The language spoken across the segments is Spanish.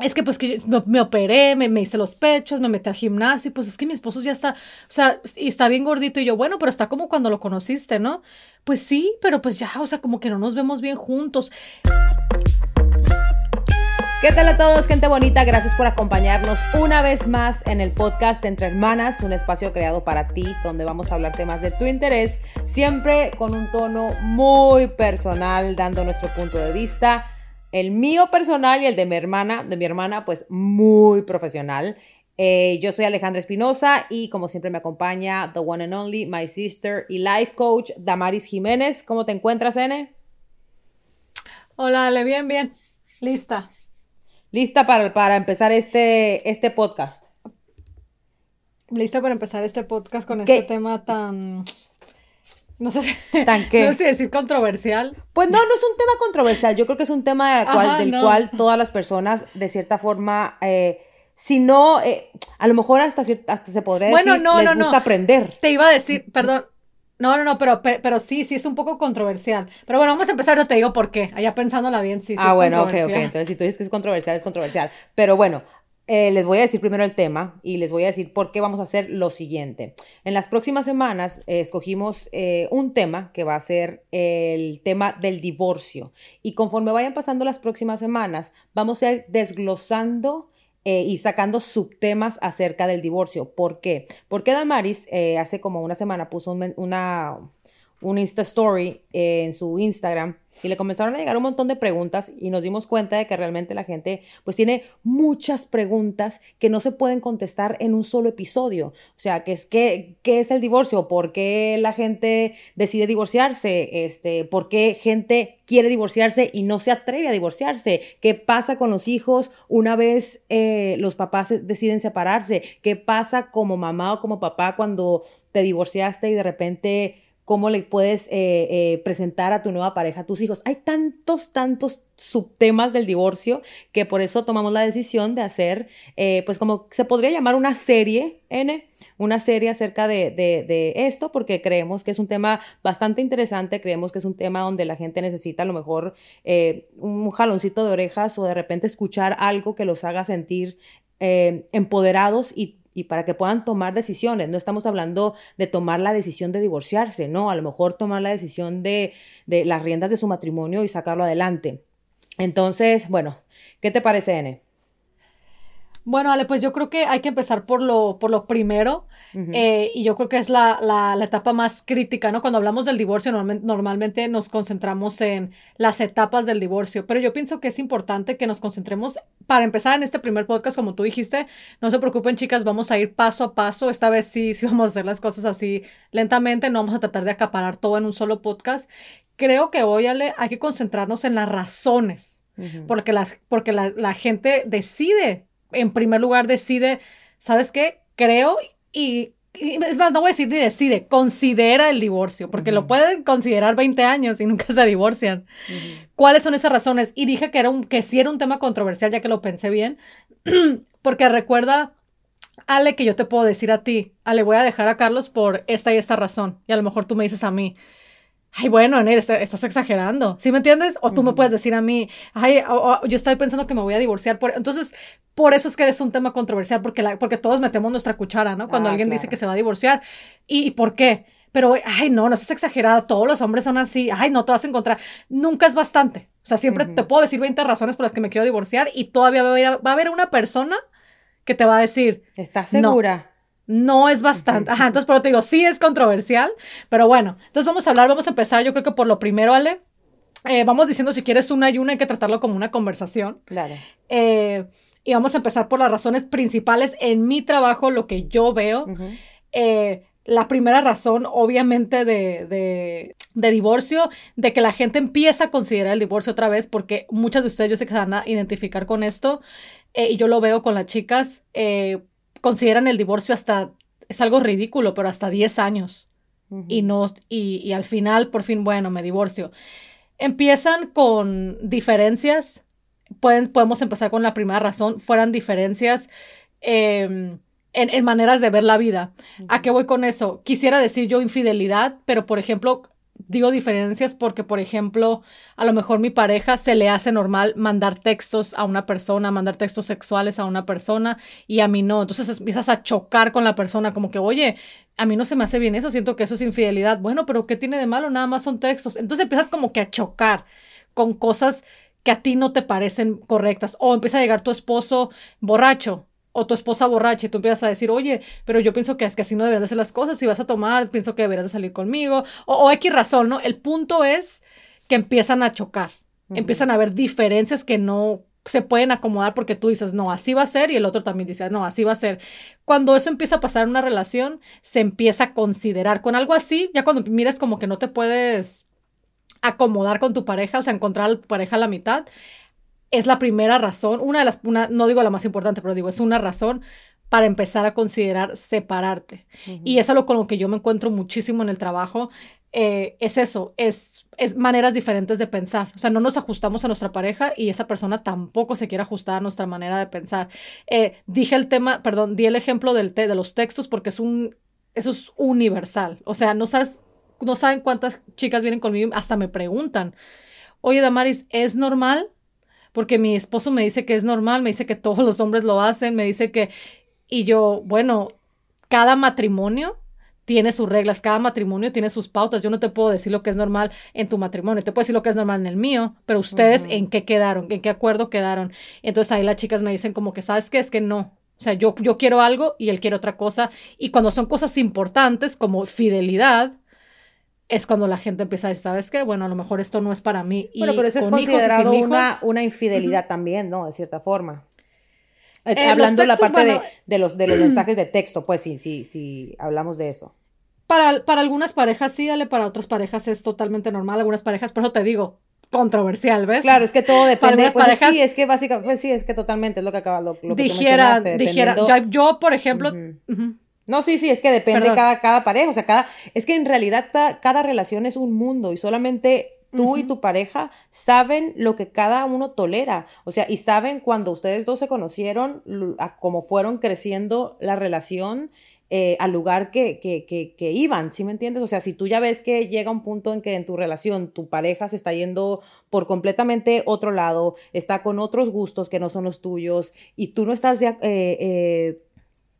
es que pues que me, operé, me, me, hice los pechos, me metí al gimnasio, pues es que mi esposo ya está, o sea, y está bien gordito y yo, bueno, pero está como cuando lo conociste, ¿no? Pues sí, pero pues ya, o sea, como que no nos vemos bien juntos. ¿Qué tal a todos, gente bonita? Gracias por acompañarnos una vez más en el podcast Entre Hermanas, un espacio creado para ti donde vamos a hablar temas de tu interés, siempre con un tono muy personal, dando nuestro punto de vista el mío personal y el de mi hermana, de mi hermana, pues muy profesional. Eh, yo soy Alejandra Espinosa y como siempre me acompaña the one and only, my sister y life coach Damaris Jiménez. ¿Cómo te encuentras, N? Hola, Ale, bien, bien. Lista. Lista para, para empezar este, este podcast. Lista para empezar este podcast con este tema tan no sé, si, no sé decir controversial. Pues no, no es un tema controversial. Yo creo que es un tema del cual todas las personas, de cierta forma, eh, si no, eh, a lo mejor hasta, hasta se podría bueno, decir, no, les gusta aprender. Te iba a decir, perdón, no, no, no, pero, pero sí, sí es un poco controversial. Pero bueno, vamos a empezar, yo te digo por qué. Allá pensándola bien, sí. sí ah, bueno, ok, ok. Entonces, si tú dices que es controversial, es controversial. Pero bueno, eh, les voy a decir primero el tema y les voy a decir por qué vamos a hacer lo siguiente. En las próximas semanas eh, escogimos eh, un tema que va a ser el tema del divorcio y conforme vayan pasando las próximas semanas vamos a ir desglosando y sacando subtemas acerca del divorcio. ¿Por qué? Porque Damaris hace como una semana puso una, un Insta Story en su Instagram y le comenzaron a llegar un montón de preguntas y nos dimos cuenta de que realmente la gente pues tiene muchas preguntas que no se pueden contestar en un solo episodio. O sea, ¿qué es, qué, qué es el divorcio? ¿Por qué la gente decide divorciarse? Este, ¿Por qué gente quiere divorciarse y no se atreve a divorciarse? ¿Qué pasa con los hijos una vez eh, los papás deciden separarse? ¿Qué pasa como mamá o como papá cuando te divorciaste y de repente cómo le puedes eh, eh, presentar a tu nueva pareja a tus hijos. Hay tantos, tantos subtemas del divorcio que por eso tomamos la decisión de hacer, eh, pues como se podría llamar una serie, N, una serie acerca de, de, esto, porque creemos que es un tema bastante interesante, creemos que es un tema donde la gente necesita a lo mejor un jaloncito de orejas o de repente escuchar algo que los haga sentir empoderados y y para que puedan tomar decisiones. No estamos hablando de tomar la decisión de divorciarse, no, a lo mejor tomar la decisión de, de las riendas de su matrimonio y sacarlo adelante. Entonces, bueno, ¿qué te parece, N? Bueno, Ale, pues yo creo que hay que empezar por lo, por lo primero. Eh, y yo creo que es la, la, la, etapa más crítica, ¿no? Cuando hablamos del divorcio, normalmente, normalmente nos concentramos en las etapas del divorcio, pero yo pienso que es importante que nos concentremos, para empezar en este primer podcast, como tú dijiste, no se preocupen chicas, vamos a ir paso a paso, esta vez sí, sí vamos a hacer las cosas así lentamente, no vamos a tratar de acaparar todo en un solo podcast. Creo que hoy, Ale, hay que concentrarnos en las razones, porque, las, porque la, la gente decide, en primer lugar decide, ¿sabes qué? Creo y, es más, no voy a decir ni decide, considera el divorcio, porque lo pueden considerar 20 años y nunca se divorcian. ¿Cuáles son esas razones? Y dije que, era un, que sí era un tema controversial, ya que lo pensé bien, porque recuerda, Ale, que yo te puedo decir a ti, Ale, voy a dejar a Carlos por esta y esta razón, y a lo mejor tú me dices a mí, ay, bueno, estás exagerando, ¿sí me entiendes? O tú me puedes decir a mí, ay, yo estoy pensando que me voy a divorciar. Por... Entonces, por eso es que es un tema controversial, porque, la, porque todos metemos nuestra cuchara, ¿no? Cuando ah, alguien dice que se va a divorciar. ¿Y, por qué? Pero, ay, no, no es exagerada, todos los hombres son así, ay, no te vas a encontrar. Nunca es bastante. O sea, siempre te puedo decir 20 razones por las que me quiero divorciar y todavía va a haber, va a haber una persona que te va a decir. ¿Estás segura? no es bastante. Ajá, entonces por te digo, sí es controversial, pero bueno, entonces vamos a hablar, vamos a empezar, yo creo que por lo primero, Ale, eh, vamos diciendo si quieres una y una, hay que tratarlo como una conversación. Claro. Eh, y vamos a empezar por las razones principales en mi trabajo, lo que yo veo. Eh, la primera razón, obviamente, de, de, de, divorcio, de que la gente empieza a considerar el divorcio otra vez, porque muchas de ustedes yo sé que se van a identificar con esto, y yo lo veo con las chicas, consideran el divorcio hasta, es algo ridículo, pero hasta 10 años. Y no, y, al final, por fin, bueno, me divorcio. Empiezan con diferencias. Pueden, podemos empezar con la primera razón. Fueran diferencias em, en, en, maneras de ver la vida. ¿A qué voy con eso? Quisiera decir yo infidelidad, pero por ejemplo, digo diferencias porque, por ejemplo, a lo mejor mi pareja se le hace normal mandar textos a una persona, mandar textos sexuales a una persona y a mí no. Entonces empiezas a chocar con la persona como que, oye, a mí no se me hace bien eso, siento que eso es infidelidad. Bueno, pero ¿qué tiene de malo? Nada más son textos. Entonces empiezas como que a chocar con cosas que a ti no te parecen correctas. O empieza a llegar tu esposo borracho o tu esposa borracha y tú empiezas a decir, oye, pero yo pienso que es que así no deberías de hacer las cosas, si vas a tomar, pienso que deberías de salir conmigo, o, o X razón, ¿no? El punto es que empiezan a chocar, empiezan a haber diferencias que no se pueden acomodar porque tú dices, no, así va a ser, y el otro también dice, no, así va a ser. Cuando eso empieza a pasar en una relación, se empieza a considerar con algo así, ya cuando miras como que no te puedes acomodar con tu pareja, o sea, encontrar a tu pareja a la mitad, es la primera razón, una de las, una, no digo la más importante, pero digo, es una razón para empezar a considerar separarte. Y es algo con lo que yo me encuentro muchísimo en el trabajo. Eh, es eso, es, es maneras diferentes de pensar. O sea, no nos ajustamos a nuestra pareja y esa persona tampoco se quiere ajustar a nuestra manera de pensar. Eh, dije el tema, perdón, di el ejemplo del de los textos porque es un, eso es universal. O sea, no sabes, no saben cuántas chicas vienen conmigo, hasta me preguntan, oye, Damaris, ¿es normal porque mi esposo me dice que es normal, me dice que todos los hombres lo hacen, me dice que, y yo, bueno, cada matrimonio tiene sus reglas, cada matrimonio tiene sus pautas. Yo no te puedo decir lo que es normal en tu matrimonio, te puedo decir lo que es normal en el mío, pero ustedes en qué quedaron, en qué acuerdo quedaron. Entonces ahí las chicas me dicen como que, ¿sabes qué? Es que no. O sea, yo, yo quiero algo y él quiere otra cosa. Y cuando son cosas importantes como fidelidad, es cuando la gente empieza a decir, ¿sabes qué? Bueno, a lo mejor esto no es para mí. Bueno, pero eso es considerado una, una, infidelidad también, ¿no? De cierta forma. Eh, eh, hablando de la parte de, de, los, de los mensajes de texto, pues sí, sí, sí, hablamos de eso. Para, para algunas parejas sí, dale, para otras parejas es totalmente normal, algunas parejas, pero te digo, controversial, ¿ves? Claro, es que todo depende. Pues, parejas, sí, es que básicamente, pues, sí, es que totalmente es lo que acaba, lo, lo que dijera, dijera, yo, por ejemplo, no, sí, sí, es que depende cada, cada pareja, o sea, cada, es que en realidad cada, relación es un mundo y solamente tú y tu pareja saben lo que cada uno tolera, o sea, y saben cuando ustedes dos se conocieron, cómo fueron creciendo la relación eh, al lugar que, que, que, que, iban, ¿sí me entiendes? O sea, si tú ya ves que llega un punto en que en tu relación tu pareja se está yendo por completamente otro lado, está con otros gustos que no son los tuyos y tú no estás de, eh, eh,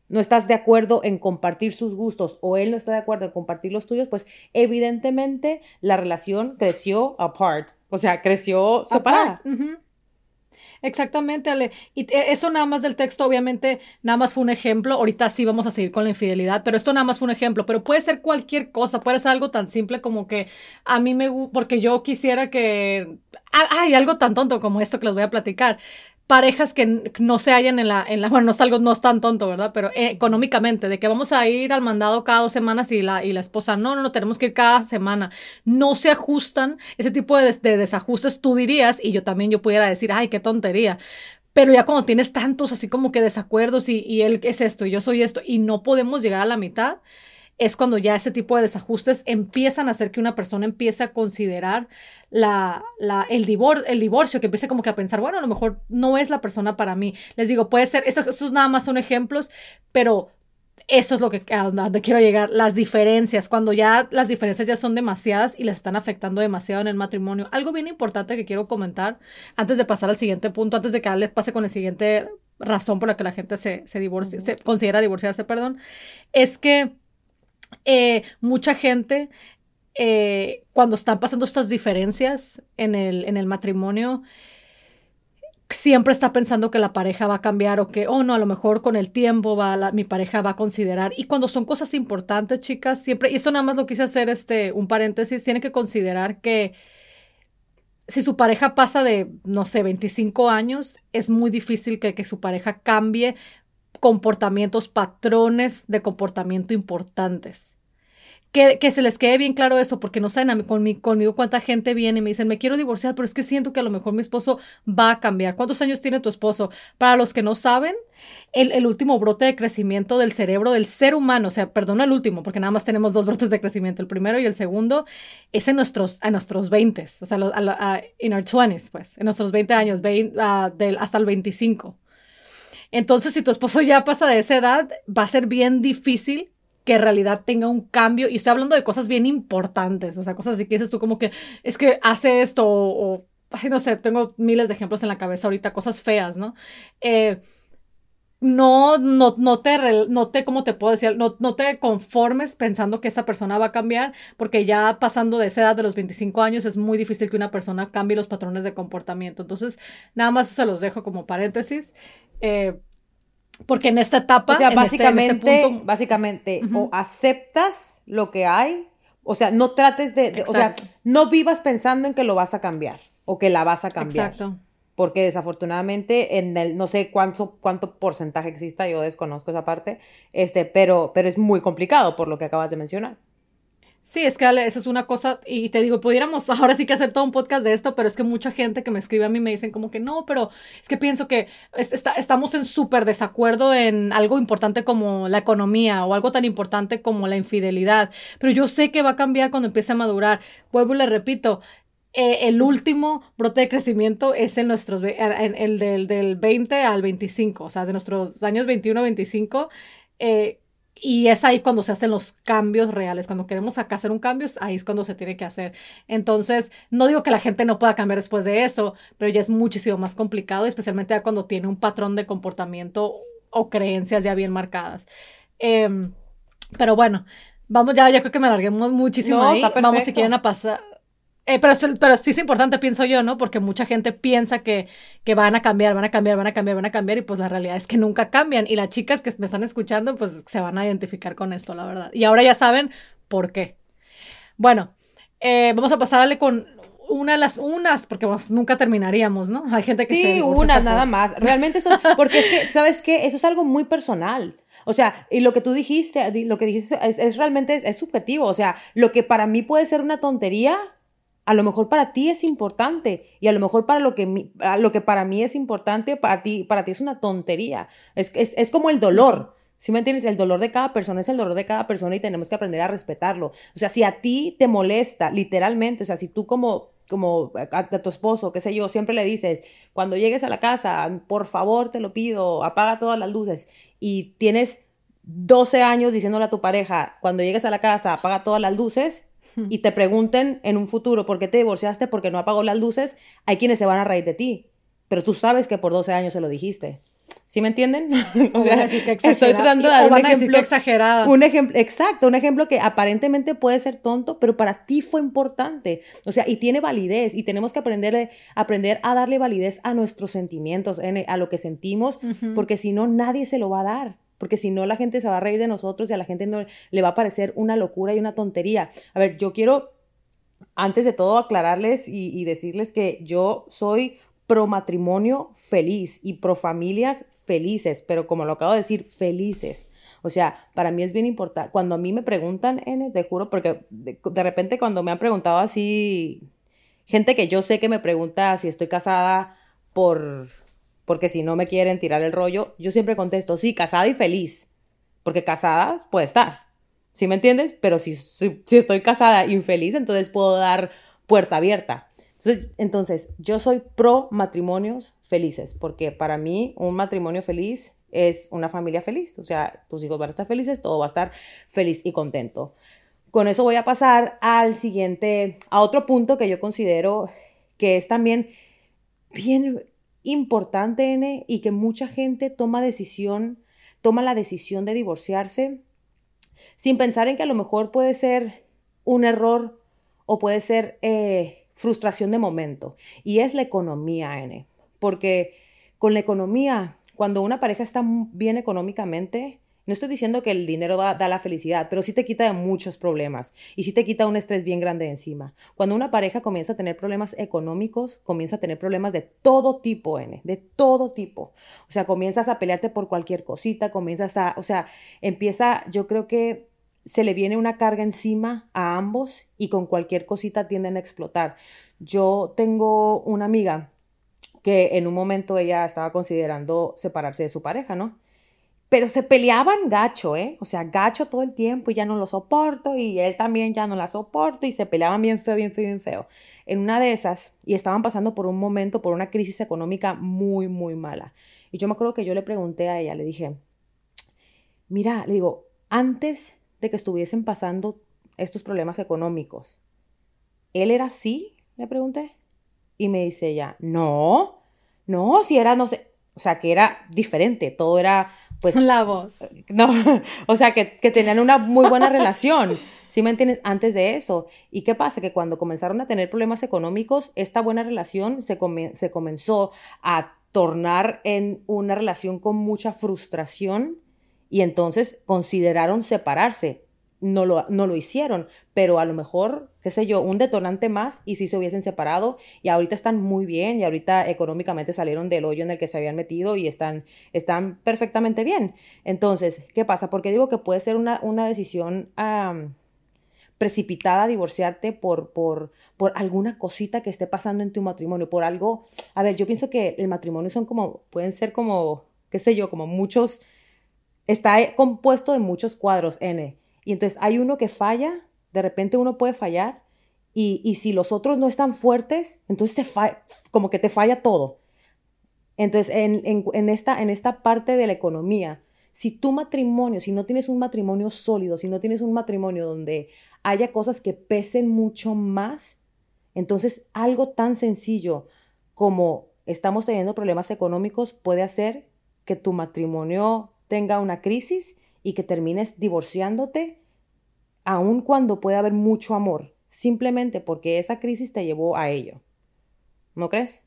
no estás de acuerdo en compartir sus gustos o él no está de acuerdo en compartir los tuyos, pues evidentemente la relación creció apart, o sea, creció separada. Exactamente, Ale. Y eso nada más del texto, obviamente, nada más fue un ejemplo. Ahorita sí vamos a seguir con la infidelidad, pero esto nada más fue un ejemplo. Pero puede ser cualquier cosa, puede ser algo tan simple como que a mí me... porque yo quisiera que... Hay algo tan tonto como esto que les voy a platicar parejas que no se hallan en la, en la, bueno, no es algo, no es tan tonto, ¿verdad? Pero eh, económicamente, de que vamos a ir al mandado cada dos semanas y la, y la esposa, no, no, no, tenemos que ir cada semana. No se ajustan ese tipo de, de desajustes, tú dirías, y yo también yo pudiera decir, ay, qué tontería. Pero ya cuando tienes tantos así como que desacuerdos y, y él es esto y yo soy esto y no podemos llegar a la mitad, es cuando ya ese tipo de desajustes empiezan a hacer que una persona empiece a considerar la, la, el, divor el divorcio, que empiece como que a pensar, bueno, a lo mejor no es la persona para mí. Les digo, puede ser, estos, nada más son ejemplos, pero eso es lo que a donde quiero llegar, las diferencias, cuando ya las diferencias ya son demasiadas y les están afectando demasiado en el matrimonio. Algo bien importante que quiero comentar antes de pasar al siguiente punto, antes de que les pase con el siguiente razón por la que la gente se, se divorcia, se considera divorciarse, perdón, es que eh, mucha gente, eh, cuando están pasando estas diferencias en el, en el matrimonio, siempre está pensando que la pareja va a cambiar o que, oh no, a lo mejor con el tiempo va mi pareja va a considerar. Y cuando son cosas importantes, chicas, siempre, y esto nada más lo quise hacer este, un paréntesis, tiene que considerar que si su pareja pasa de, no sé, 25 años, es muy difícil que, que su pareja cambie comportamientos, patrones de comportamiento importantes. Que, que, se les quede bien claro eso, porque no saben a mí, conmigo, conmigo cuánta gente viene y me dicen, me quiero divorciar, pero es que siento que a lo mejor mi esposo va a cambiar. ¿Cuántos años tiene tu esposo? Para los que no saben, el, el último brote de crecimiento del cerebro del ser humano, o sea, perdón, el último, porque nada más tenemos dos brotes de crecimiento, el primero y el segundo, es en nuestros, a nuestros 20, o sea, en our 20s, pues, en nuestros 20 años, del, hasta el 25. Entonces, si tu esposo ya pasa de esa edad, va a ser bien difícil que en realidad tenga un cambio. Y estoy hablando de cosas bien importantes, o sea, cosas así que dices tú como que es que hace esto o, ay, no sé, tengo miles de ejemplos en la cabeza ahorita, cosas feas, ¿no? Eh, no, no, no te, no te, ¿cómo te puedo decir? No, no te conformes pensando que esa persona va a cambiar, porque ya pasando de esa edad de los 25 años es muy difícil que una persona cambie los patrones de comportamiento. Entonces, nada más se los dejo como paréntesis. Eh, porque en esta etapa, o sea, en este- en este básicamente, básicamente, o aceptas lo que hay, o sea, no trates de, de- o sea, no vivas pensando en que lo vas a cambiar o que la vas a cambiar. Exacto. Porque desafortunadamente en el, no sé cuánto, cuánto porcentaje exista, yo desconozco esa parte, este, pero, pero es muy complicado por lo que acabas de mencionar. Sí, es que Ale, esa es una cosa, y te digo, pudiéramos ahora sí que hacer todo un podcast de esto, pero es que mucha gente que me escribe a mí me dicen como que no, pero es que pienso que es- está- estamos en súper desacuerdo en algo importante como la economía o algo tan importante como la infidelidad, pero yo sé que va a cambiar cuando empiece a madurar. Vuelvo y le repito. eh, el último brote de crecimiento es en nuestros, en- el del, del 20 al 25, o sea, de nuestros años 21 a 25, eh, y es ahí cuando se hacen los cambios reales. Cuando queremos acá hacer un cambio, ahí es cuando se tiene que hacer. Entonces, no digo que la gente no pueda cambiar después de eso, pero ya es muchísimo más complicado, especialmente ya cuando tiene un patrón de comportamiento o creencias ya bien marcadas. Em, pero bueno, vamos ya, ya creo que me alargué mu- muchísimo No, ahí. está Vamos si quieren a pasar. Eh, pero, pero sí es importante, pienso yo, ¿no? Porque mucha gente piensa que, que van a cambiar, van a cambiar, van a cambiar, van a cambiar, y pues la realidad es que nunca cambian. Y las chicas que me están escuchando, pues se van a identificar con esto, la verdad. Y ahora ya saben por qué. Bueno, eh, vamos a pasarle con una de las unas, porque pues, nunca terminaríamos, ¿no? Hay gente que se Sí, divorcia una, hasta nada más. Realmente eso, porque es que, ¿sabes qué? Eso es algo muy personal. O sea, y lo que tú dijiste, di- lo que dijiste es, es realmente es, es subjetivo. O sea, lo que para mí puede ser una tontería, a lo mejor para ti es importante. Y a lo mejor para lo que, lo que para mí es importante, para ti, para ti es una tontería. Es, es, es como el dolor. ¿Sí me entiendes? El dolor de cada persona es el dolor de cada persona y tenemos que aprender a respetarlo. O sea, si a ti te molesta, literalmente, o sea, si tú como, como a, a tu esposo, qué sé yo, siempre le dices, cuando llegues a la casa, por favor, te lo pido, apaga todas las luces y tienes 12 años diciéndole a tu pareja, cuando llegues a la casa, apaga todas las luces y te pregunten en un futuro por qué te divorciaste, porque no apagó las luces, hay quienes se van a reír de ti, pero tú sabes que por 12 años se lo dijiste. ¿Sí me entienden? O van a decir que estoy tratando de dar un ejemplo. que exagerada. Un ejemplo, exacto, un ejemplo que aparentemente puede ser tonto, pero para ti fue importante. O sea, y tiene validez y tenemos que aprender, aprender a darle validez a nuestros sentimientos, en- a lo que sentimos, porque si no, nadie se lo va a dar. Porque si no, la gente se va a reír de nosotros y a la gente no le va a parecer una locura y una tontería. A ver, yo quiero, antes de todo, aclararles y, decirles que yo soy pro matrimonio feliz y pro familias felices, pero como lo acabo de decir, felices. O sea, para mí es bien importante. Cuando a mí me preguntan, N, te juro, porque de, de repente cuando me han preguntado así, gente que yo sé que me pregunta si estoy casada por, porque si no me quieren tirar el rollo, yo siempre contesto, sí, casada y feliz, porque casada puede estar, ¿sí me entiendes? Pero si, si, estoy casada infeliz, entonces puedo dar puerta abierta. Entonces, entonces, yo soy pro matrimonios felices, porque para mí un matrimonio feliz es una familia feliz. O sea, tus hijos van a estar felices, todo va a estar feliz y contento. Con eso voy a pasar al siguiente, a otro punto que yo considero que es también bien importante, N, y que mucha gente toma decisión, toma la decisión de divorciarse sin pensar en que a lo mejor puede ser un error o puede ser eh, frustración de momento. Y es la economía, N. Porque con la economía, cuando una pareja está bien económicamente, no estoy diciendo que el dinero da la felicidad, pero sí te quita de muchos problemas y sí te quita un estrés bien grande de encima. Cuando una pareja comienza a tener problemas económicos, comienza a tener problemas de todo tipo, N, de todo tipo. O sea, comienzas a pelearte por cualquier cosita, comienzas a, o sea, empieza, yo creo que se le viene una carga encima a ambos y con cualquier cosita tienden a explotar. Yo tengo una amiga que en un momento ella estaba considerando separarse de su pareja, ¿no? Pero se peleaban gacho, ¿eh? O sea, gacho todo el tiempo y ya no lo soporto y él también ya no la soporto y se peleaban bien feo, bien feo, bien feo. En una de esas, y estaban pasando por un momento, por una crisis económica muy, muy mala. Y yo me acuerdo que yo le pregunté a ella, le dije, mira, le digo, antes de que estuviesen pasando estos problemas económicos. ¿Él era así? Le pregunté. Y me dice ella, no, no, si era, no sé, o sea, que era diferente, todo era, pues... La voz. No, o sea, que, que tenían una muy buena relación. ¿Sí me entiendes? Antes de eso. ¿Y qué pasa? Que cuando comenzaron a tener problemas económicos, esta buena relación se, se comenzó a tornar en una relación con mucha frustración y entonces consideraron separarse. No lo, no lo hicieron, pero a lo mejor, qué sé yo, un detonante más y si se hubiesen separado y ahorita están muy bien y ahorita económicamente salieron del hoyo en el que se habían metido y están, están perfectamente bien. Entonces, ¿qué pasa? Porque digo que puede ser una, una decisión precipitada divorciarte por, por, por alguna cosita que esté pasando en tu matrimonio, por algo, a ver, yo pienso que el matrimonio son como, pueden ser como, qué sé yo, como muchos, está compuesto de muchos cuadros N. Y entonces hay uno que falla, de repente uno puede fallar, y, y si los otros no están fuertes, entonces se como que te falla todo. Entonces, en, en, en, esta, en esta parte de la economía, si tu matrimonio, si no tienes un matrimonio sólido, si no tienes un matrimonio donde haya cosas que pesen mucho más, entonces algo tan sencillo como estamos teniendo problemas económicos puede hacer que tu matrimonio tenga una crisis y que termines divorciándote, aun cuando puede haber mucho amor, simplemente porque esa crisis te llevó a ello. ¿No crees?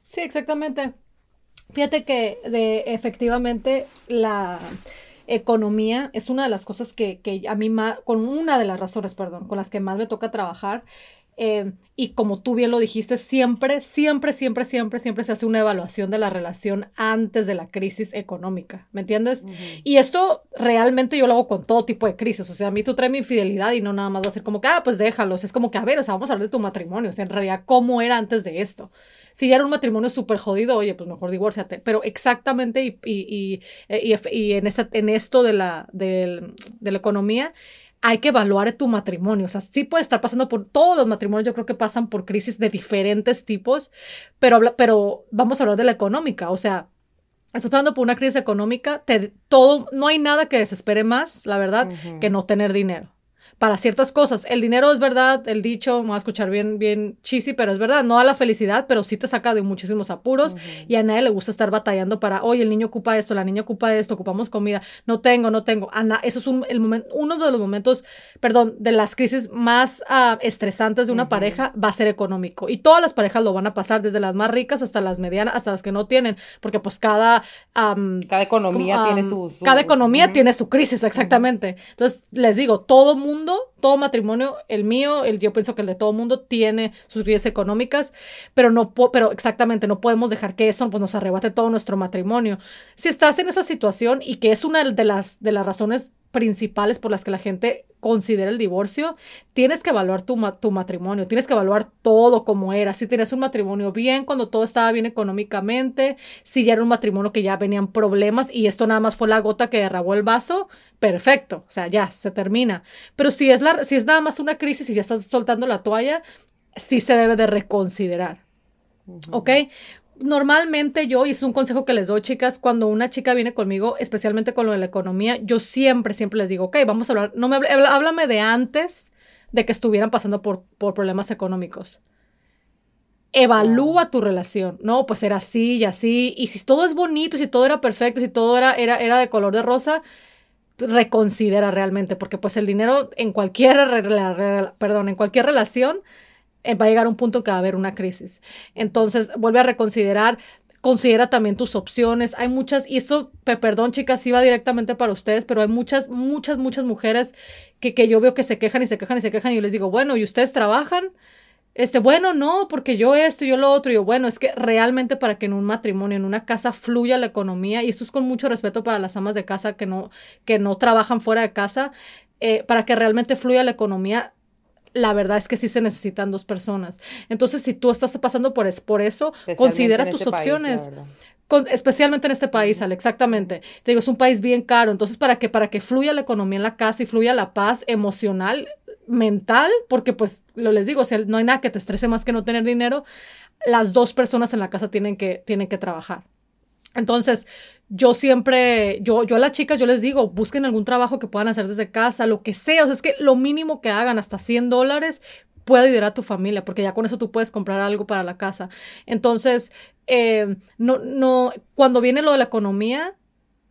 Sí, exactamente. Fíjate que efectivamente la economía es una de las cosas que, que a mí más, con una de las razones, perdón, con las que más me toca trabajar eh, y como tú bien lo dijiste, siempre, siempre, siempre, siempre, siempre se hace una evaluación de la relación antes de la crisis económica, ¿me entiendes? Y esto realmente yo lo hago con todo tipo de crisis, o sea, a mí tú traes mi infidelidad y no nada más va a ser como que, ah, pues déjalos, es como que, a ver, o sea, vamos a hablar de tu matrimonio, o sea, en realidad, ¿cómo era antes de esto? Si ya era un matrimonio súper jodido, oye, pues mejor divórciate. Pero exactamente, y, y, y, y en, esa, en esto de la, de, de la economía, hay que evaluar tu matrimonio. O sea, sí puede estar pasando por todos los matrimonios, yo creo que pasan por crisis de diferentes tipos, pero, pero vamos a hablar de la económica. O sea, estás pasando por una crisis económica, te, todo, no hay nada que desespere más, la verdad, que no tener dinero para ciertas cosas. El dinero es verdad, el dicho, me va a escuchar bien, bien cheesy, pero es verdad, no a la felicidad, pero sí te saca de muchísimos apuros y a nadie le gusta estar batallando para, oye, el niño ocupa esto, la niña ocupa esto, ocupamos comida, no tengo, no tengo. Ana, eso es un, el momento, uno de los momentos, perdón, de las crisis más uh, estresantes de una pareja va a ser económico y todas las parejas lo van a pasar, desde las más ricas hasta las medianas, hasta las que no tienen, porque pues cada... cada economía tiene su, Cada economía tiene su crisis, exactamente. Entonces, les digo, todo mundo todo matrimonio, el mío, el, yo pienso que el de todo mundo tiene sus riesgos económicas, pero no, pero exactamente no podemos dejar que eso pues, nos arrebate todo nuestro matrimonio. Si estás en esa situación y que es una de las, de las razones principales por las que la gente considera el divorcio, tienes que evaluar tu, tu, matrimonio, tienes que evaluar todo como era, si tenías un matrimonio bien, cuando todo estaba bien económicamente, si ya era un matrimonio que ya venían problemas y esto nada más fue la gota que derramó el vaso, perfecto, o sea, ya se termina. Pero si es, la, si es nada más una crisis y ya estás soltando la toalla, sí se debe de reconsiderar. ¿Ok? Normalmente yo, y es un consejo que les doy, chicas, cuando una chica viene conmigo, especialmente con lo de la economía, yo siempre, siempre les digo, ok, vamos a hablar, no me háblame de antes de que estuvieran pasando por, por problemas económicos. Evalúa tu relación, ¿no? Pues era así y así, y si todo es bonito, si todo era perfecto, si todo era, era, era de color de rosa, reconsidera realmente, porque pues el dinero en cualquier, perdón, en cualquier relación eh, va a llegar un punto en que va a haber una crisis. Entonces, vuelve a reconsiderar, considera también tus opciones. Hay muchas, y esto, perdón chicas, iba directamente para ustedes, pero hay muchas, muchas, muchas mujeres que, que yo veo que se quejan y se quejan y se quejan y yo les digo, bueno, ¿y ustedes trabajan? Este, bueno, no, porque yo esto y yo lo otro. Y yo, bueno, es que realmente para que en un matrimonio, en una casa, fluya la economía, y esto es con mucho respeto para las amas de casa que no, que no trabajan fuera de casa, eh, para que realmente fluya la economía, la verdad es que sí se necesitan dos personas. Entonces, si tú estás pasando por, es, por eso, considera tus este opciones. especialmente en este país, Ale, exactamente. Te digo, es un país bien caro. Entonces, para que, para que fluya la economía en la casa y fluya la paz emocional, mental, porque pues lo les digo, o no hay nada que te estrese más que no tener dinero, las dos personas en la casa tienen que, tienen que trabajar. Entonces, yo siempre, yo, yo a las chicas, yo les digo, busquen algún trabajo que puedan hacer desde casa, lo que sea. O sea, es que lo mínimo que hagan, hasta 100 dólares, puede ayudar a tu familia, porque ya con eso tú puedes comprar algo para la casa. Entonces, eh, no, no, cuando viene lo de la economía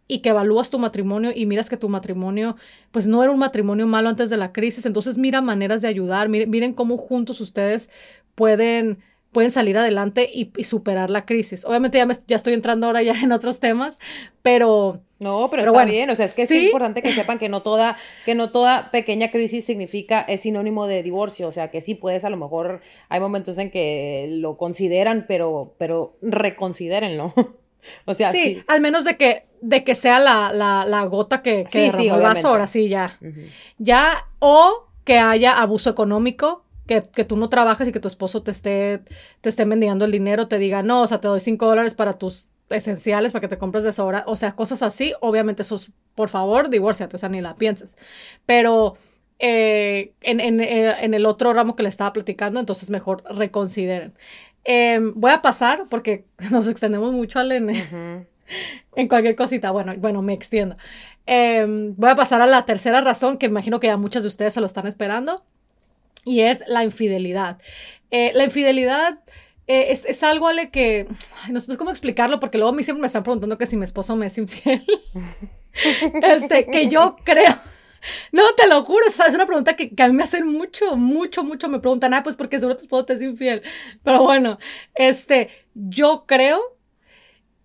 y que evalúas tu matrimonio y miras que tu matrimonio, pues no era un matrimonio malo antes de la crisis, entonces mira maneras de ayudar, miren, miren cómo juntos ustedes pueden pueden salir adelante y, superar la crisis. Obviamente ya, me, ya estoy entrando ahora ya en otros temas, pero... No, pero, está bien, o sea, es que es importante que sepan que no toda, que no toda pequeña crisis significa, es sinónimo de divorcio, o sea, que sí puedes, a lo mejor hay momentos en que lo consideran, pero, pero reconsidérenlo. o sea, sí, al menos de que, de que sea la, la, la gota que, que sí, ahora sí, ya. Ya, o que haya abuso económico, que, que, tú no trabajes y que tu esposo te esté, te esté mendigando el dinero, te diga, no, o sea, te doy cinco dólares para tus esenciales, para que te compres de sobra, o sea, cosas así, obviamente eso es, por favor, divórciate, o sea, ni la pienses. Pero eh, en, en, eh, en, el otro ramo que le estaba platicando, entonces mejor reconsideren. Em, voy a pasar, porque nos extendemos mucho al N. en cualquier cosita, bueno, bueno, me extiendo. Em, voy a pasar a la tercera razón, que imagino que ya muchas de ustedes se lo están esperando y es la infidelidad. Eh, la infidelidad eh, es, es, algo, Ale, que no sé cómo explicarlo, porque luego a mí siempre me están preguntando que si mi esposo me es infiel. este, que yo creo. No, te lo juro, es una pregunta que, que, a mí me hacen mucho, mucho, mucho. Me preguntan, ah, pues porque seguro tu esposo te es infiel. Pero bueno, este, yo creo,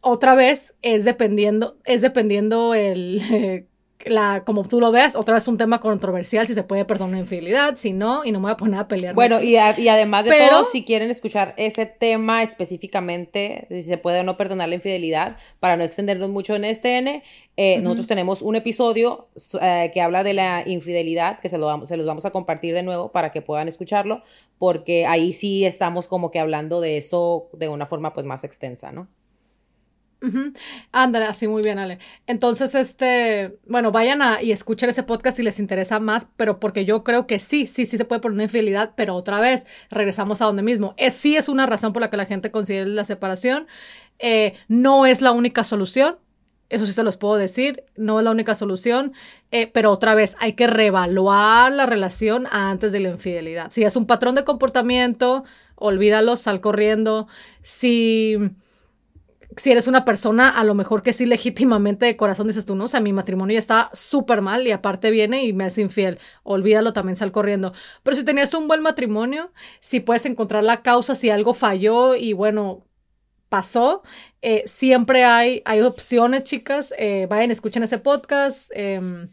otra vez, es dependiendo, es dependiendo el, la, como tú lo veas, otra vez un tema controversial, si se puede perdonar una infidelidad, si no, y no me voy a poner a pelear. Bueno, y, y, además de todo, si quieren escuchar ese tema específicamente, si se puede o no perdonar la infidelidad, para no extendernos mucho en este N, eh, nosotros tenemos un episodio eh, que habla de la infidelidad, que se, lo se los vamos a compartir de nuevo para que puedan escucharlo, porque ahí sí estamos como que hablando de eso de una forma pues más extensa, ¿no? Ándale, así muy bien, Ale. Entonces, este, bueno, vayan a y escuchen ese podcast si les interesa más, pero porque yo creo que sí, sí, sí se puede poner una infidelidad, pero otra vez regresamos a donde mismo. Es, sí es una razón por la que la gente considera la separación. Eh, no es la única solución. Eso sí se los puedo decir, no es la única solución, eh, pero otra vez hay que reevaluar la relación antes de la infidelidad. Si es un patrón de comportamiento, olvídalo, sal corriendo. Si si eres una persona, a lo mejor que sí legítimamente de corazón dices tú, no, o sea, mi matrimonio ya está súper mal y aparte viene y me es infiel, olvídalo, también sal corriendo. Pero si tenías un buen matrimonio, si puedes encontrar la causa, si algo falló y bueno, pasó, eh, siempre hay, hay opciones, chicas, eh, vayan, escuchen ese podcast. Em,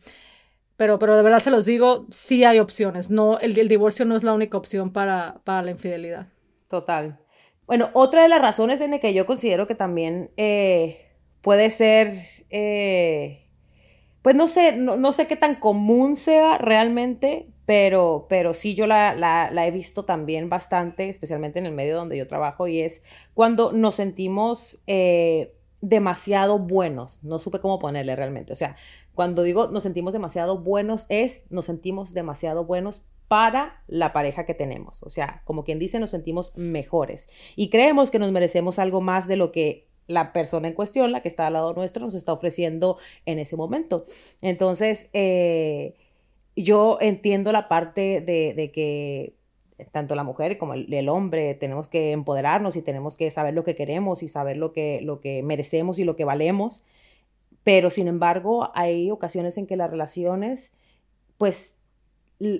pero, pero de verdad se los digo, sí hay opciones. No, el, el divorcio no es la única opción para, para la infidelidad. Total. Bueno, otra de las razones en las que yo considero que también eh, puede ser, eh, pues no sé, no, sé qué tan común sea realmente, pero, pero sí yo la, la, he visto también bastante, especialmente en el medio donde yo trabajo, y es cuando nos sentimos eh, demasiado buenos, no supe cómo ponerle realmente, o sea, cuando digo nos sentimos demasiado buenos es nos sentimos demasiado buenos para la pareja que tenemos. O sea, como quien dice, nos sentimos mejores y creemos que nos merecemos algo más de lo que la persona en cuestión, la que está al lado nuestro, nos está ofreciendo en ese momento. Entonces, eh, yo entiendo la parte de, que tanto la mujer como el, hombre tenemos que empoderarnos y tenemos que saber lo que queremos y saber lo que, lo que merecemos y lo que valemos. Pero, sin embargo, hay ocasiones en que las relaciones, pues,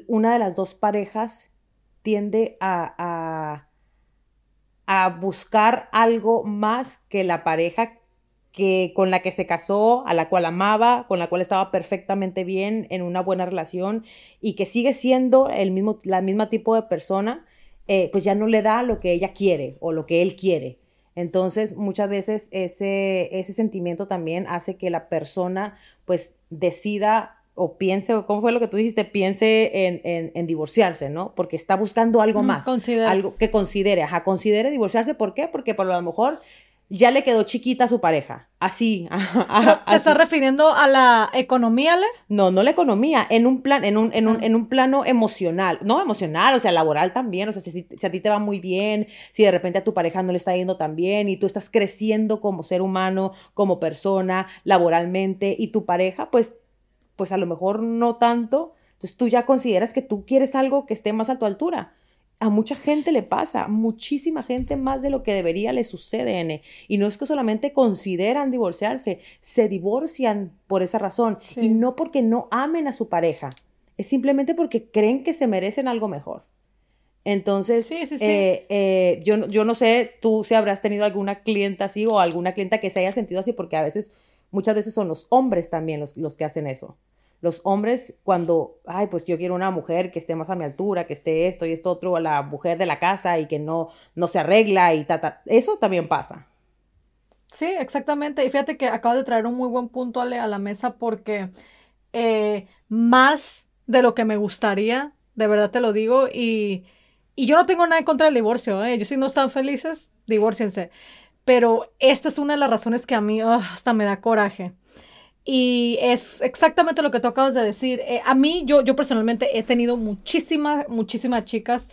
una de las dos parejas tiende a, a, buscar algo más que la pareja que, con la que se casó, a la cual amaba, con la cual estaba perfectamente bien en una buena relación y que sigue siendo el mismo, la misma tipo de persona, eh, pues ya no le da lo que ella quiere o lo que él quiere. Entonces, muchas veces ese, ese sentimiento también hace que la persona pues decida o piense, o cómo fue lo que tú dijiste, piense en, en, divorciarse, ¿no? Porque está buscando algo más, algo que considere, ajá, considere divorciarse, ¿por qué? Porque por lo mejor ya le quedó chiquita a su pareja. Así. ¿Te estás refiriendo a la economía, Le? No, no la economía, en un plan, en un, en un, en un plano emocional. No emocional, o sea, laboral también. O sea, si, si, a ti te va muy bien, si de repente a tu pareja no le está yendo tan bien y tú estás creciendo como ser humano, como persona, laboralmente, y tu pareja, pues, pues a lo mejor no tanto. Entonces tú ya consideras que tú quieres algo que esté más a tu altura a mucha gente le pasa, muchísima gente más de lo que debería le sucede, N. Y no es que solamente consideran divorciarse, se divorcian por esa razón. Y no porque no amen a su pareja, es simplemente porque creen que se merecen algo mejor. Entonces, eh, eh, yo, yo no sé, tú si habrás tenido alguna clienta así o alguna clienta que se haya sentido así, porque a veces, muchas veces son los hombres también los, los que hacen eso los hombres cuando, ay, pues yo quiero una mujer que esté más a mi altura, que esté esto y esto otro, la mujer de la casa y que no, no se arregla y ta, eso también pasa. Sí, exactamente. Y fíjate que acabas de traer un muy buen punto a la mesa porque eh, más de lo que me gustaría, de verdad te lo digo, y, y yo no tengo nada en contra del divorcio, ¿eh? yo si no están felices, divórciense. Pero esta es una de las razones que a mí hasta me da coraje. Y es exactamente lo que tú acabas de decir. Eh, a mí, yo, yo personalmente he tenido muchísimas, muchísimas chicas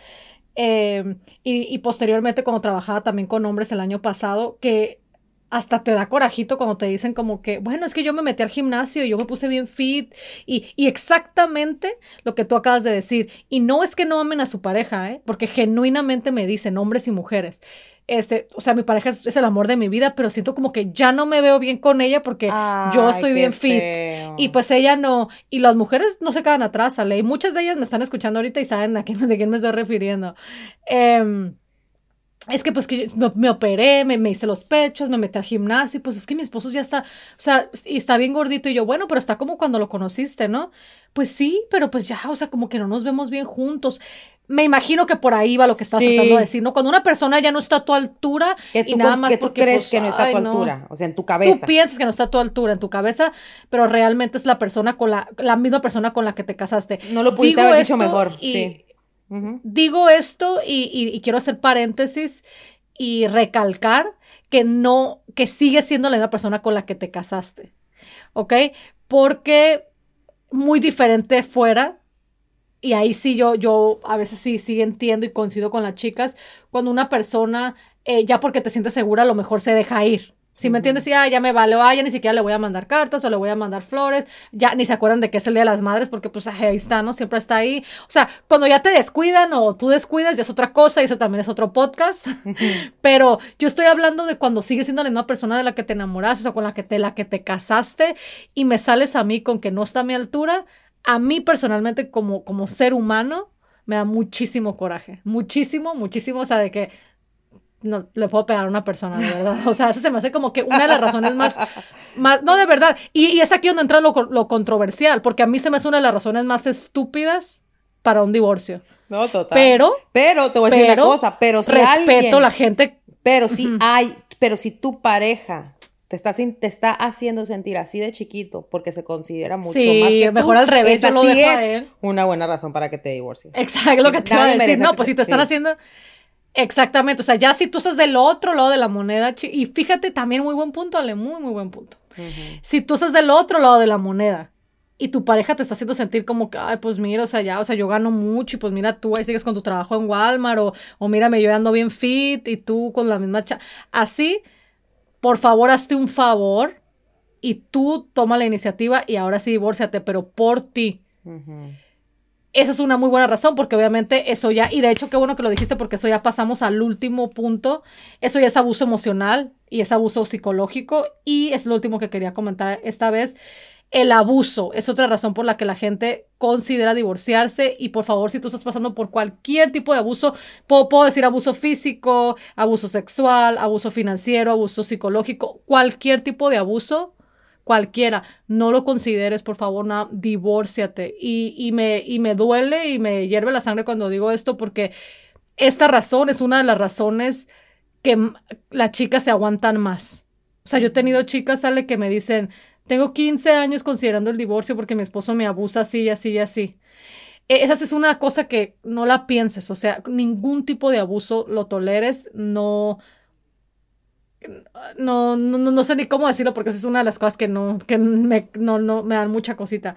em, y, y, posteriormente cuando trabajaba también con hombres el año pasado, que hasta te da corajito cuando te dicen como que, bueno, es que yo me metí al gimnasio y yo me puse bien fit y, y exactamente lo que tú acabas de decir. Y no es que no amen a su pareja, ¿eh? porque genuinamente me dicen hombres y mujeres este, o sea, mi pareja es, el amor de mi vida, pero siento como que ya no me veo bien con ella porque yo estoy bien fit y pues ella no, y las mujeres no se quedan atrás, Ale, y muchas de ellas me están escuchando ahorita y saben a quién, de quién me estoy refiriendo. Eh, es que pues que me, operé, me, me, hice los pechos, me metí al gimnasio, pues es que mi esposo ya está, o sea, y está bien gordito y yo, bueno, pero está como cuando lo conociste, ¿no? Pues sí, pero pues ya, o sea, como que no nos vemos bien juntos. Me imagino que por ahí va lo que estás tratando de decir, ¿no? Cuando una persona ya no está a tu altura y nada más que tú crees pues, que no está a tu altura, o sea, en tu cabeza. Tú piensas que no está a tu altura en tu cabeza, pero realmente es la persona con la, la misma persona con la que te casaste. No lo pudiste haber dicho mejor, sí Digo esto y, quiero hacer paréntesis y recalcar que no, que sigue siendo la misma persona con la que te casaste, ¿ok? Porque muy diferente fuera, y ahí sí yo, yo a veces sí, sí entiendo y coincido con las chicas, cuando una persona, eh, ya porque te sientes segura, a lo mejor se deja ir, si me entiendes, ya, ya me vale, ah, ya ni siquiera le voy a mandar cartas o le voy a mandar flores, ya ni se acuerdan de que es el Día de las Madres porque pues ahí está, ¿no? Siempre está ahí. O sea, cuando ya te descuidan o tú descuidas ya es otra cosa y eso también es otro podcast. Pero yo estoy hablando de cuando sigues siendo la misma persona de la que te enamoraste o con la que te, la que te casaste y me sales a mí con que no está a mi altura. A mí personalmente como, como ser humano me da muchísimo coraje, muchísimo, muchísimo, o sea, de que no le puedo pegar a una persona, de verdad. O sea, eso se me hace como que una de las razones más, más no, de verdad. Y, es aquí donde entra lo, lo, controversial, porque a mí se me hace una de las razones más estúpidas para un divorcio. No, total. Pero, pero te voy a decir una cosa, pero si respeto a la gente. Pero si hay, pero si tu pareja te está, te está haciendo sentir así de chiquito porque se considera mucho más que mejor al revés, lo es una buena razón para que te divorcies. Exacto, lo que te iba a decir. No, pues si te están haciendo Exactamente, o sea, ya si tú estás del otro lado de la moneda, y fíjate también muy buen punto, Ale, muy, muy buen punto. Si tú estás del otro lado de la moneda y tu pareja te está haciendo sentir como que, ay, pues mira, o sea, ya, o sea, yo gano mucho y pues mira, tú ahí sigues con tu trabajo en Walmart o, o mírame, yo ando bien fit y tú con la misma cha Así, por favor, hazte un favor y tú toma la iniciativa y ahora sí divórciate, pero por ti. Esa es una muy buena razón, porque obviamente eso ya, y de hecho qué bueno que lo dijiste, porque eso ya pasamos al último punto, eso ya es abuso emocional y es abuso psicológico, y es lo último que quería comentar esta vez. El abuso es otra razón por la que la gente considera divorciarse y por favor si tú estás pasando por cualquier tipo de abuso, puedo, puedo decir abuso físico, abuso sexual, abuso financiero, abuso psicológico, cualquier tipo de abuso, cualquiera, no lo consideres, por favor, nada, divórciate. Y, y, me, y me duele y me hierve la sangre cuando digo esto porque esta razón es una de las razones que las chicas se aguantan más. O sea, yo he tenido chicas, sale, que me dicen, tengo 15 años considerando el divorcio porque mi esposo me abusa así así y así. E, esa es una cosa que no la pienses, o sea, ningún tipo de abuso lo toleres, no, no, no, no sé ni cómo decirlo porque es una de las cosas que no, que me, no, no, me dan mucha cosita.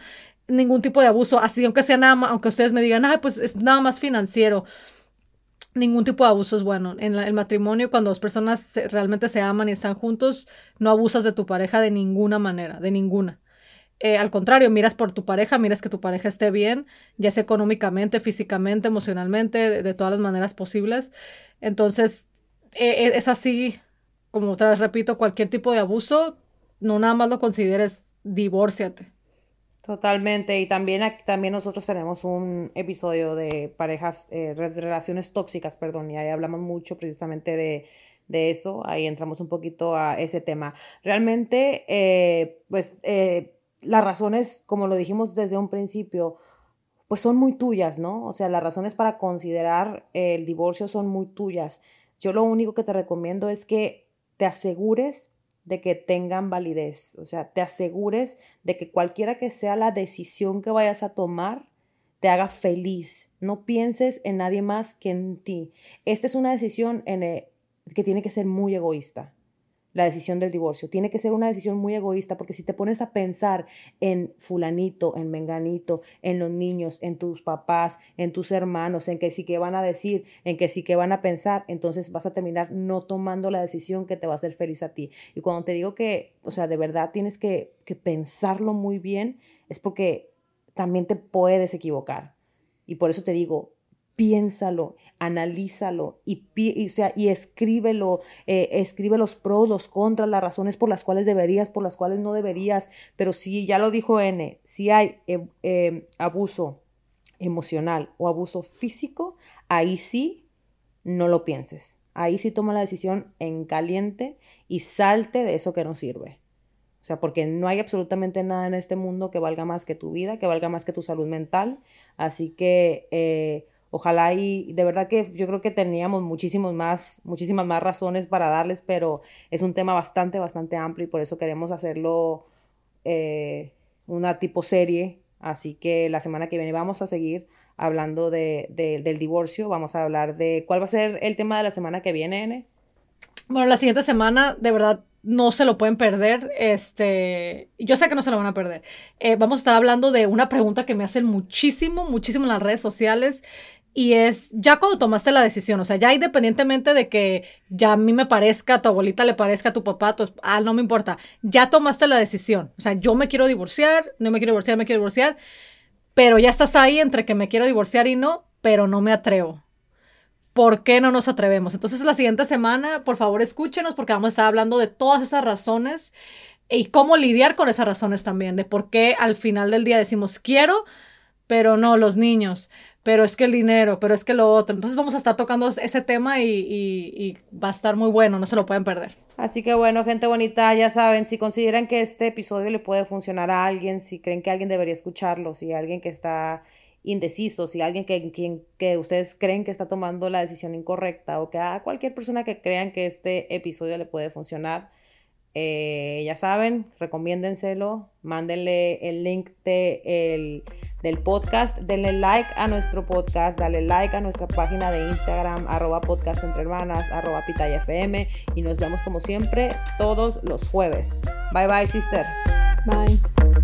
Ningún tipo de abuso, así aunque sea nada más, aunque ustedes me digan, ay, pues es nada más financiero. Ningún tipo de abuso es bueno. En el matrimonio, cuando dos personas realmente se aman y están juntos, no abusas de tu pareja de ninguna manera, de ninguna. Eh, al contrario, miras por tu pareja, miras que tu pareja esté bien, ya sea económicamente, físicamente, emocionalmente, de, todas las maneras posibles. Entonces, eh, es así como otra vez repito, cualquier tipo de abuso, no nada más lo consideres, divórciate. Totalmente, y también, también nosotros tenemos un episodio de parejas, eh, relaciones tóxicas, perdón, y ahí hablamos mucho precisamente de, eso, ahí entramos un poquito a ese tema. Realmente, eh, pues eh, las razones, como lo dijimos desde un principio, pues son muy tuyas, ¿no? O sea, las razones para considerar el divorcio son muy tuyas. Yo lo único que te recomiendo es que te asegures de que tengan validez, o sea, te asegures de que cualquiera que sea la decisión que vayas a tomar, te haga feliz. No pienses en nadie más que en ti. Esta es una decisión en, eh, que tiene que ser muy egoísta la decisión del divorcio. Tiene que ser una decisión muy egoísta porque si te pones a pensar en fulanito, en menganito, en los niños, en tus papás, en tus hermanos, en que sí que van a decir, en que sí que van a pensar, entonces vas a terminar no tomando la decisión que te va a hacer feliz a ti. Y cuando te digo que, o sea, de verdad tienes que, que pensarlo muy bien, es porque también te puedes equivocar. Y por eso te digo, piénsalo, analízalo y, y, sea, y escríbelo, eh, escribe los pros, los contras, las razones por las cuales deberías, por las cuales no deberías. Pero si, ya lo dijo N, si hay eh, eh, abuso emocional o abuso físico, ahí sí no lo pienses. Ahí sí toma la decisión en caliente y salte de eso que no sirve. O sea, porque no hay absolutamente nada en este mundo que valga más que tu vida, que valga más que tu salud mental. Así que Ojalá y de verdad que yo creo que teníamos muchísimos más, muchísimas más razones para darles, pero es un tema bastante, bastante amplio y por eso queremos hacerlo eh, una tipo serie. Así que la semana que viene vamos a seguir hablando de, del divorcio. Vamos a hablar de cuál va a ser el tema de la semana que viene, N. Bueno, la siguiente semana, de verdad, no se lo pueden perder. Este, yo sé que no se lo van a perder. Eh, vamos a estar hablando de una pregunta que me hacen muchísimo, muchísimo en las redes sociales y es ya cuando tomaste la decisión, o sea, ya independientemente de que ya a mí me parezca, a tu abuelita le parezca, a tu papá, tu ah, no me importa, ya tomaste la decisión, o sea, yo me quiero divorciar, no me quiero divorciar, me quiero divorciar, pero ya estás ahí entre que me quiero divorciar y no, pero no me atrevo. ¿Por qué no nos atrevemos? Entonces la siguiente semana, por favor, escúchenos porque vamos a estar hablando de todas esas razones y cómo lidiar con esas razones también, de por qué al final del día decimos quiero, pero no los niños, pero es que el dinero, pero es que lo otro. Entonces vamos a estar tocando ese tema y, va a estar muy bueno, no se lo pueden perder. Así que bueno, gente bonita, ya saben, si consideran que este episodio le puede funcionar a alguien, si creen que alguien debería escucharlo, si alguien que está indeciso, si alguien que, quien, que ustedes creen que está tomando la decisión incorrecta o que a cualquier persona que crean que este episodio le puede funcionar, eh, ya saben, recomiéndenselo, mándenle el link de del podcast, denle like a nuestro podcast, dale like a nuestra página de Instagram, arroba podcast entre hermanas, arroba FM y nos vemos como siempre todos los jueves. Bye bye, sister. Bye.